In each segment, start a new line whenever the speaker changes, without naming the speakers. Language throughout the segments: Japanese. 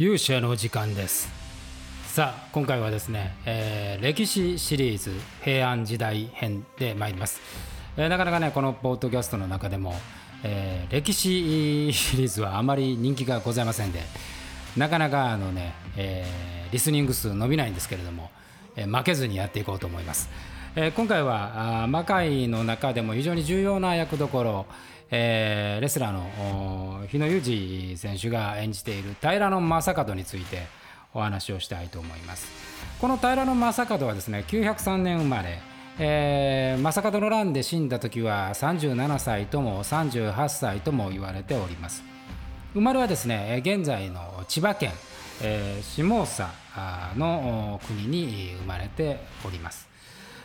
勇者の時間です。さあ今回はですね、えー、歴史シリーズ平安時代編で参ります、えー、なかなかねこのポッドキャストの中でも、えー、歴史シリーズはあまり人気がございませんでなかなかあのね、え、リスニング数伸びないんですけれども、え、負けずにやっていこうと思います、え、今回は魔界の中でも非常に重要な役どころえー、レスラーの日野裕二選手が演じている平野正門についてお話をしたいと思います。この平野正門はですね903年生まれ、えー、正門の乱で死んだ時は37歳とも38歳とも言われております。生まれはですね現在の千葉県、えー、下総の国に生まれております。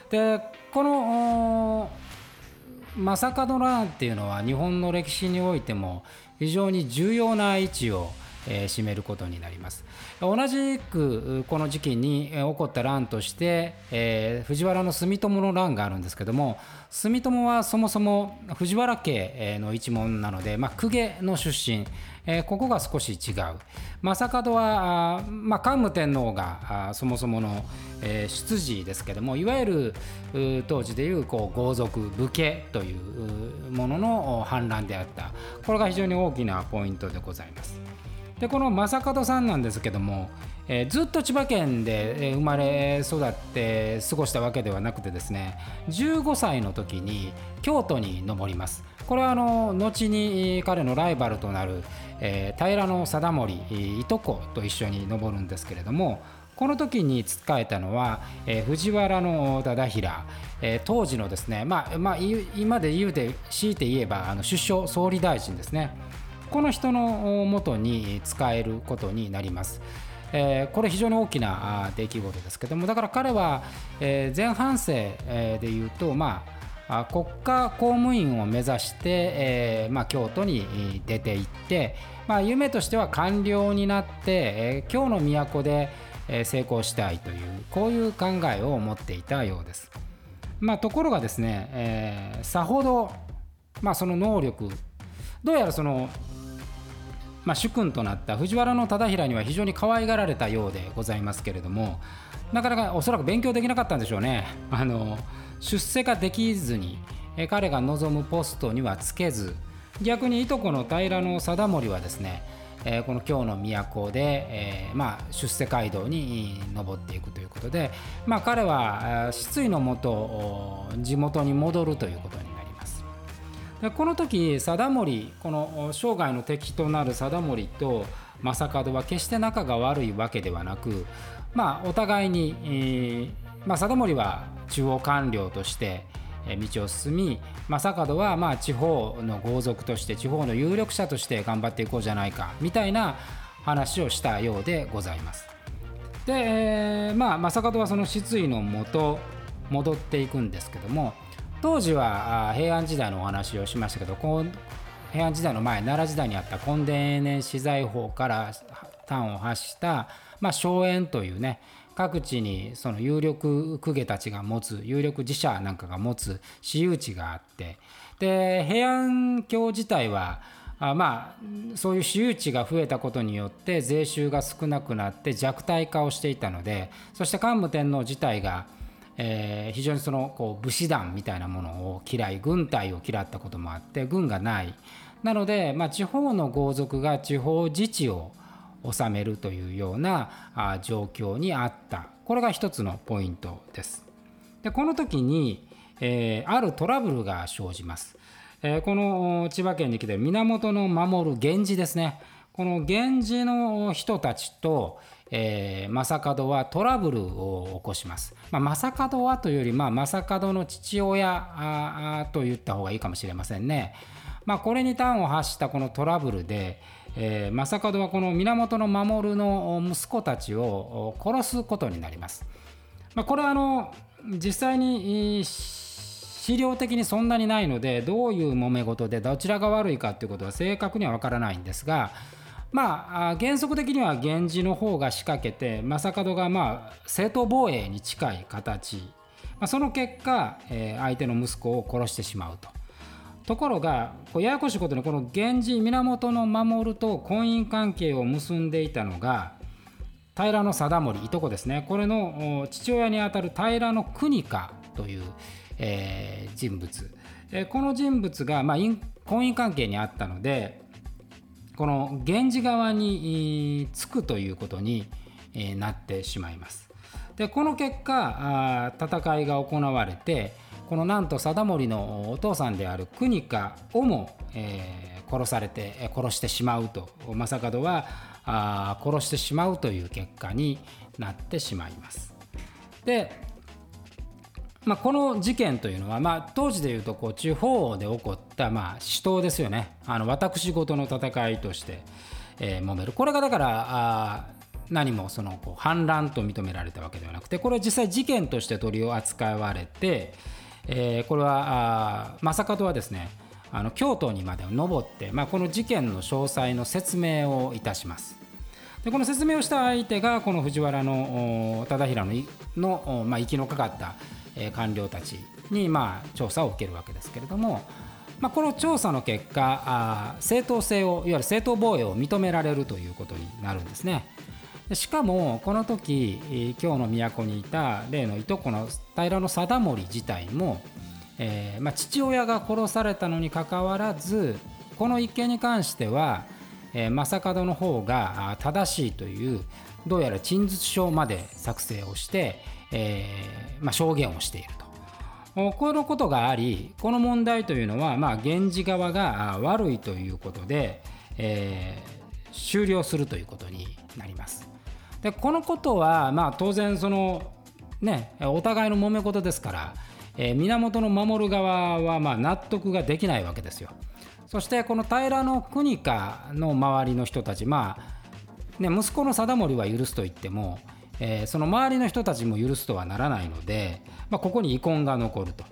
でこの正門乱っていうのは日本の歴史においても非常に重要な位置をえ、占めることになります。同じくこの時期に起こった乱として、え、藤原の住友の乱があるんですけども住友はそもそも藤原家の一門なので、まあ、公家の出身、えー、ここが少し違う正門は、まあ、桓武天皇がそもそもの、えー、出自ですけどもいわゆる当時でいうこう豪族武家というものの反乱であったこれが非常に大きなポイントでございます。でこの正門さんなんですけども、えー、ずっと千葉県で生まれ育って過ごしたわけではなくてですね15歳の時に京都に登ります。これはあの後に彼のライバルとなる、えー、平野貞盛いとこと一緒に登るんですけれどもこの時に仕えたのは、えー、藤原の忠平、えー、当時のですね、まあまあ、今で言うで強いて言えばあの首相総理大臣ですね。この人のもとに使えることになります。え、これ非常に大きな出来事ですけどもだから彼は、え、前半生、でいうと、まあ、国家公務員を目指して、えまあ、京都に出て行って、まあ、夢としては官僚になって、えー、京の都で成功したいというこういう考えを持っていたようです。まあ、ところがですね、えー、さほど、まあ、その能力どうやらそのまあ、主君となった藤原忠衡には非常に可愛がられたようでございますけれどもなかなかおそらく勉強できなかったんでしょうね。あの出世ができずに彼が望むポストにはつけず逆にいとこの平野貞盛はですねえこの京の都で、え、まあ、出世街道に登っていくということで、まあ、彼は失意のもと地元に戻るということにでこの時貞盛この生涯の敵となる貞盛と正門は決して仲が悪いわけではなく、まあ、お互いに、えーまあ、貞盛は中央官僚として道を進み正門はまあ地方の豪族として地方の有力者として頑張っていこうじゃないかみたいな話をしたようでございます。で、えー、まあ正門はその失意のもと戻っていくんですけども当時は平安時代のお話をしましたけど平安時代の前奈良時代にあった根伝永年資材法から端を発した、まあ、荘園というね各地にその有力公家たちが持つ有力寺社なんかが持つ私有地があってで平安京自体はあまあそういう私有地が増えたことによって税収が少なくなって弱体化をしていたのでそして桓武天皇自体がえー、非常にそのこう武士団みたいなものを嫌い軍隊を嫌ったこともあって軍がない。なので、まあ、地方の豪族が地方自治を治めるというようなあ状況にあった。これが一つのポイントです。でこの時に、えー、あるトラブルが生じます、えー、この千葉県に来ている源の守る源氏ですね。この源氏の人たちと、えー、正門はトラブルを起こします。まあ、正門はというより、まあ、正門の父親と言った方がいいかもしれませんね。まあ、これに端を発したこのトラブルで、えー、正門はこの源守の息子たちを殺すことになります。まあ、これはあの実際に資料的にそんなにないのでどういう揉め事でどちらが悪いかということは正確には分からないんですがまあ、原則的には源氏の方が仕掛けて正門がまあ正当防衛に近い形、まあ、その結果、えー、相手の息子を殺してしまうと。ところがこうややこしいことにこの源氏源守と婚姻関係を結んでいたのが平貞盛いとこですね。これの父親にあたる平の国家という、えー、人物、えー、この人物が、まあ、婚姻関係にあったのでこの源氏側につくということになってしまいます。でこの結果戦いが行われてこのなんと貞盛のお父さんである国家をも、えー、殺されて殺してしまうと正門はあ殺してしまうという結果になってしまいます。で、まあ、この事件というのは、まあ、当時でいうとこう地方で起こった、まあ、死闘ですよねあの私事の戦いとして、えー、揉めるこれがだからあ何もそのこう反乱と認められたわけではなくてこれは実際事件として取り扱われて、えー、これは正門はですねあの京都にまで登って、まあ、この事件の詳細の説明をいたします。でこの説明をした相手がこの藤原の忠平のの、まあ、息のかかった、え官僚たちに、まあ、調査を受けるわけですけれども、まあ、この調査の結果あ正当性をいわゆる正当防衛を認められるということになるんですね。しかもこの時京の都にいた例のいとこの平貞盛自体も、えーまあ、父親が殺されたのにかかわらずこの一件に関しては、えー、正門の方が正しいというどうやら陳述書まで作成をして、えーまあ、証言をしていると。このことがありこの問題というのは、まあ、源氏側が悪いということで、えー、終了するということになります。でこのことは、まあ、当然その、ね、お互いの揉め事ですから、えー、源の守る側はまあ納得ができないわけですよ。そしてこの平国家の周りの人たち、まあね、息子の貞盛は許すと言っても、えー、その周りの人たちも許すとはならないので、まあ、ここに遺恨が残ると。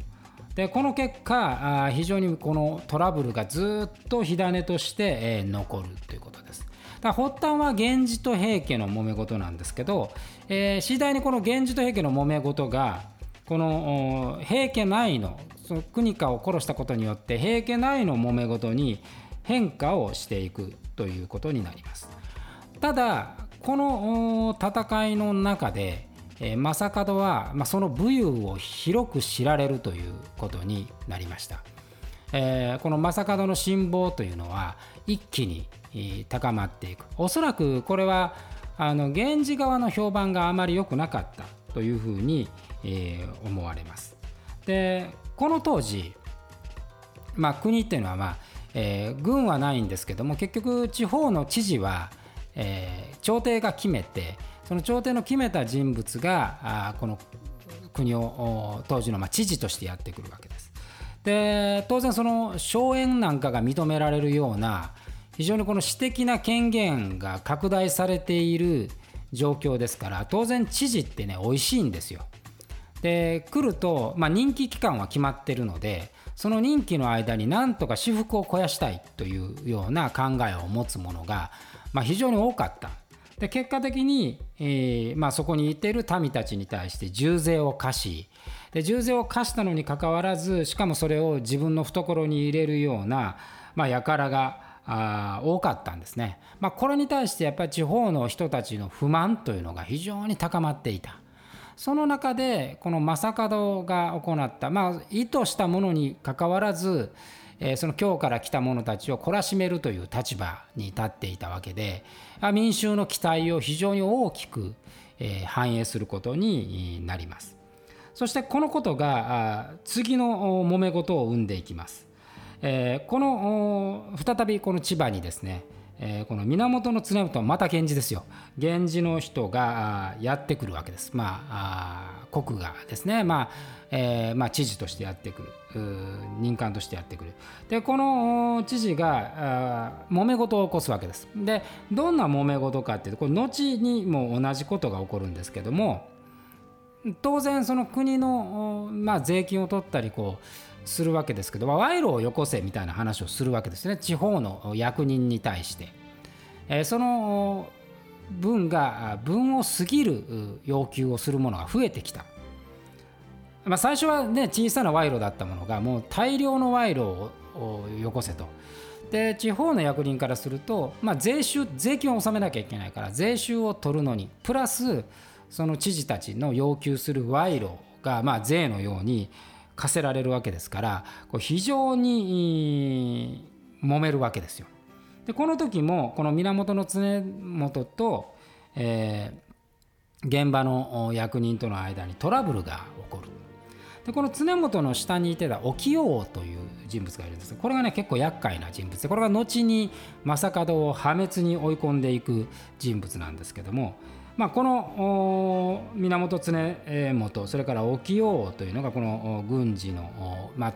でこの結果あ非常にこのトラブルがずっと火種として、えー、残るということです。だ発端は源氏と平家の揉め事なんですけど、えー、次第にこの源氏と平家の揉め事がこの平家内のその国家を殺したことによって平家内の揉め事に変化をしていくということになります。ただこの戦いの中で正門は、まあ、その武勇を広く知られるということになりました。えー、この正門の辛抱というのは一気に高まっていくおそらくこれはあの源氏側の評判があまり良くなかったというふうに、えー、思われますでこの当時、まあ、国っていうのは、まあえー、軍はないんですけども結局地方の知事は、えー、朝廷が決めてその朝廷の決めた人物があこの国を当時のまあ知事としてやってくるわけです。で当然その荘園なんかが認められるような非常にこの私的な権限が拡大されている状況ですから当然知事ってね美味しいんですよ。で来ると、まあ、任期期間は決まってるのでその任期の間になんとか私腹を肥やしたいというような考えを持つ者が、まあ、非常に多かった。で結果的に、えーまあ、そこにいてる民たちに対して重税を課しで重税を課したのにかかわらずしかもそれを自分の懐に入れるような、まあ、輩があ多かったんですね。まあ、これに対してやっぱり地方の人たちの不満というのが非常に高まっていた。その中でこの正門が行った、まあ、意図したものにかかわらず、えー、その京から来た者たちを懲らしめるという立場に立っていたわけで民衆の期待を非常に大きく、えー、反映することになります。そしてこのことが次の揉め事を生んでいきます。えー、この再びこの千葉にですね、えー、この源経元また源氏ですよ。源氏の人がやってくるわけです。まあ国がですね。まあえーまあ、知事としてやってくる。任官としてやってくる。でこの知事が揉め事を起こすわけです。でどんな揉め事かっていうとこれ後にも同じことが起こるんですけども当然その国の、まあ、税金を取ったりこうするわけですけど賄賂をよこせみたいな話をするわけですね。地方の役人に対して、えー、その分が分を過ぎる要求をするものが増えてきた、まあ、最初はね小さな賄賂だったものがもう大量の賄賂をよこせと。で地方の役人からすると、まあ、税収税金を納めなきゃいけないから税収を取るのにプラスその知事たちの要求する賄賂が、まあ、税のように課せられるわけですからこ非常に揉めるわけですよ。でこの時もこの源常元と、えー、現場の役人との間にトラブルが起こる。でこの常本の下にいてた沖王という人物がいるんですこれがね結構厄介な人物でこれが後に正門を破滅に追い込んでいく人物なんですけども、まあ、この源常元それから沖王というのがこの軍事の、まあ、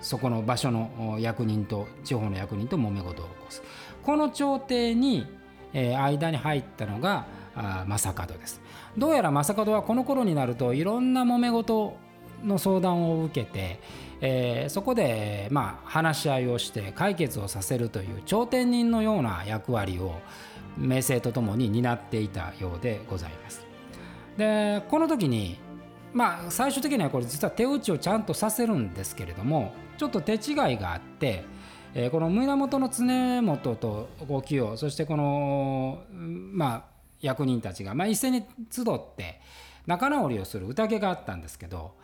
そこの場所の役人と地方の役人と揉め事を起こす。この朝廷に、間に入ったのが正門です。どうやら正門はこの頃になるといろんな揉め事の相談を受けて、えー、そこで、まあ、話し合いをして解決をさせるという頂点人のような役割を名声とともに担っていたようでございます。でこの時にまあ最終的にはこれ実は手打ちをちゃんとさせるんですけれどもちょっと手違いがあって、えー、この源の常本とご清そしてこのまあ役人たちが、まあ、一斉に集って仲直りをする宴があったんですけど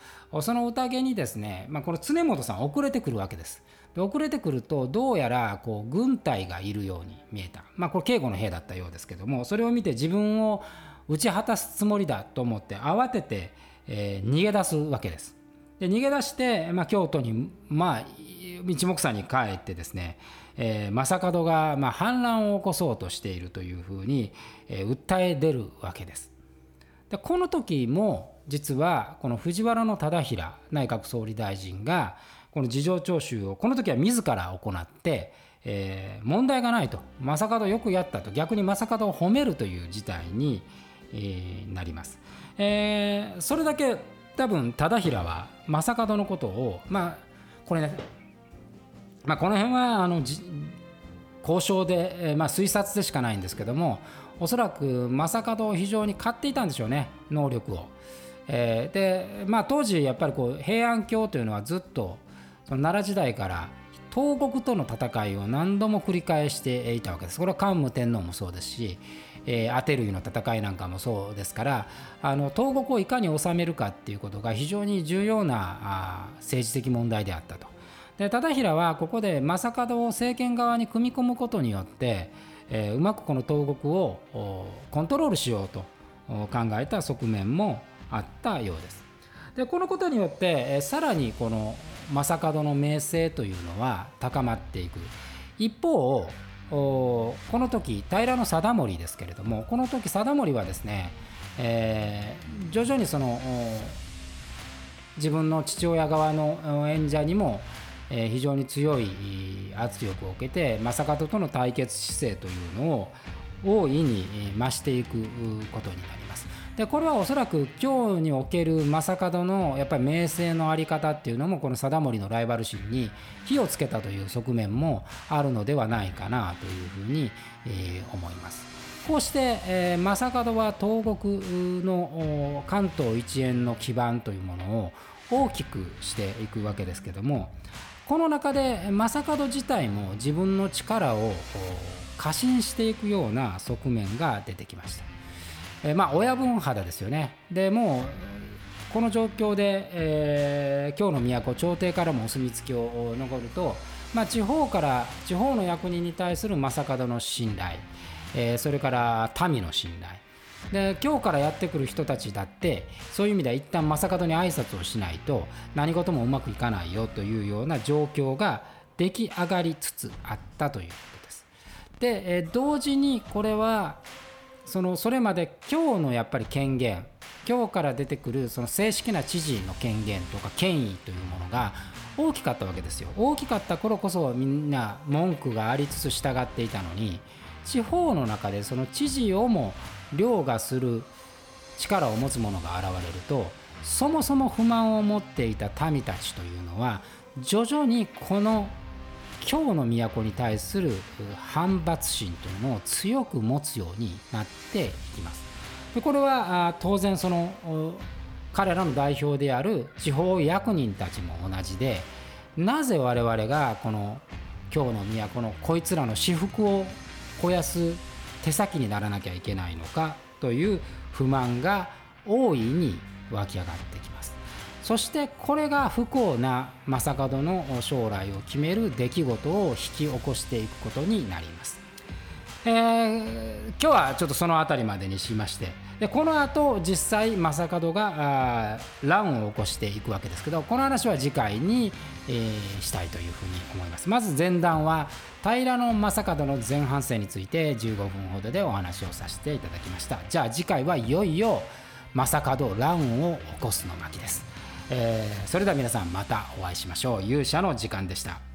その宴にですね、まあ、この常本さん遅れてくるわけです。で遅れてくるとどうやらこう軍隊がいるように見えた、まあ、これ警護の兵だったようですけどもそれを見て自分を打ち果たすつもりだと思って慌てて、えー、逃げ出すわけです。で逃げ出して、まあ、京都にまあ一目散に帰ってですね、えー、正門がまあ反乱を起こそうとしているというふうに、えー、訴え出るわけです。でこの時も実はこの藤原忠衡内閣総理大臣がこの事情聴取をこの時は自ら行って、えー、問題がないと正門よくやったと逆に正門を褒めるという事態に、えー、なります。えー、それだけ多分忠衡は正門のことをまあこれね、まあ、この辺はあの交渉で、えー、まあ、推察でしかないんですけどもおそらく正門を非常に買っていたんでしょうね能力を。えー、でまあ当時やっぱりこう平安京というのはずっとその奈良時代から東国との戦いを何度も繰り返していたわけです。これは桓武天皇もそうですし、えー、アテルイの戦いなんかもそうですからあの東国をいかに治めるかっていうことが非常に重要なあ政治的問題であったと。で忠衡はここで正門を政権側に組み込むことによってえー、うまくこの東国をコントロールしようと考えた側面もあったようです。でこのことによって、えー、さらにこの正門の名声というのは高まっていく一方この時平定盛ですけれどもこの時貞盛はですね、えー、徐々にその自分の父親側の演者にもえ非常に強い圧力を受けて正門との対決姿勢というのを大いに増していくことになります。でこれはおそらく今日における正門のやっぱり名声の在り方っていうのもこの貞盛のライバル心に火をつけたという側面もあるのではないかなというふうに、え思います。こうして、え、正門は東国の関東一円の基盤というものを大きくしていくわけですけどもこの中で正門自体も自分の力を過信していくような側面が出てきました。えまあ親分肌ですよね。でもうこの状況で、えー、京の都朝廷からもお墨付きを残ると、まあ、地方から地方の役人に対する正門の信頼、えー、それから民の信頼で今日からやってくる人たちだってそういう意味では一旦正門に挨拶をしないと何事もうまくいかないよというような状況が出来上がりつつあったということです。で、え同時にこれはそのそれまで今日のやっぱり権限今日から出てくるその正式な知事の権限とか権威というものが大きかったわけですよ大きかった頃こそみんな文句がありつつ従っていたのに地方の中でその知事をも凌駕する力を持つ者が現れるとそもそも不満を持っていた民たちというのは徐々にこの京の都に対する反発心というのを強く持つようになっていきます。でこれは当然その彼らの代表である地方役人たちも同じでなぜ我々がこの京の都のこいつらの私服を肥やす手先にならなきゃいけないのかという不満が大いに湧き上がってきます。そしてこれが不幸な正門の将来を決める出来事を引き起こしていくことになります。えー、今日はちょっとその辺りまでにしましてでこの後実際正門が乱を起こしていくわけですけどこの話は次回に、えー、したいというふうに思います。まず前段は平野将門の前半戦について15分ほどでお話をさせていただきました。じゃあ次回はいよいよ正門乱を起こすの巻です、えー、それでは皆さんまたお会いしましょう。勇者の時間でした。